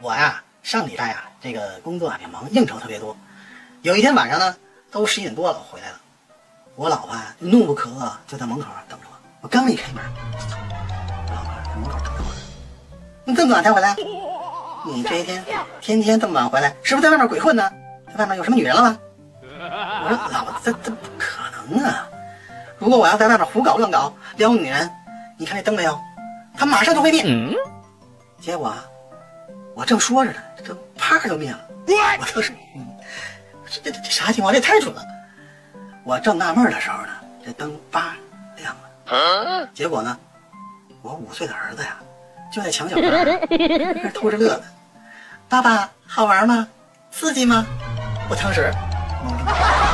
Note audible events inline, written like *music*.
我呀，上礼拜呀，这个工作啊挺忙，应酬特别多。有一天晚上呢，都十一点多了，我回来了。我老婆啊怒不可遏，就在门口等着我。我刚一开门，我老婆在门口等着我。你这么晚才回来？你这一天天天这么晚回来，是不是在外面鬼混呢？在外面有什么女人了吗？我说老婆，这这不可能啊！如果我要在外面胡搞乱搞撩女人，你看这灯没有？它马上就会灭。结果啊，我正说着呢，这灯啪就灭了。我当时，嗯，这这这啥情况？这太准了！我正纳闷的时候呢，这灯叭亮了。结果呢，我五岁的儿子呀，就在墙角那儿 *laughs* 偷着乐呢。爸爸，好玩吗？刺激吗？我当时懵了。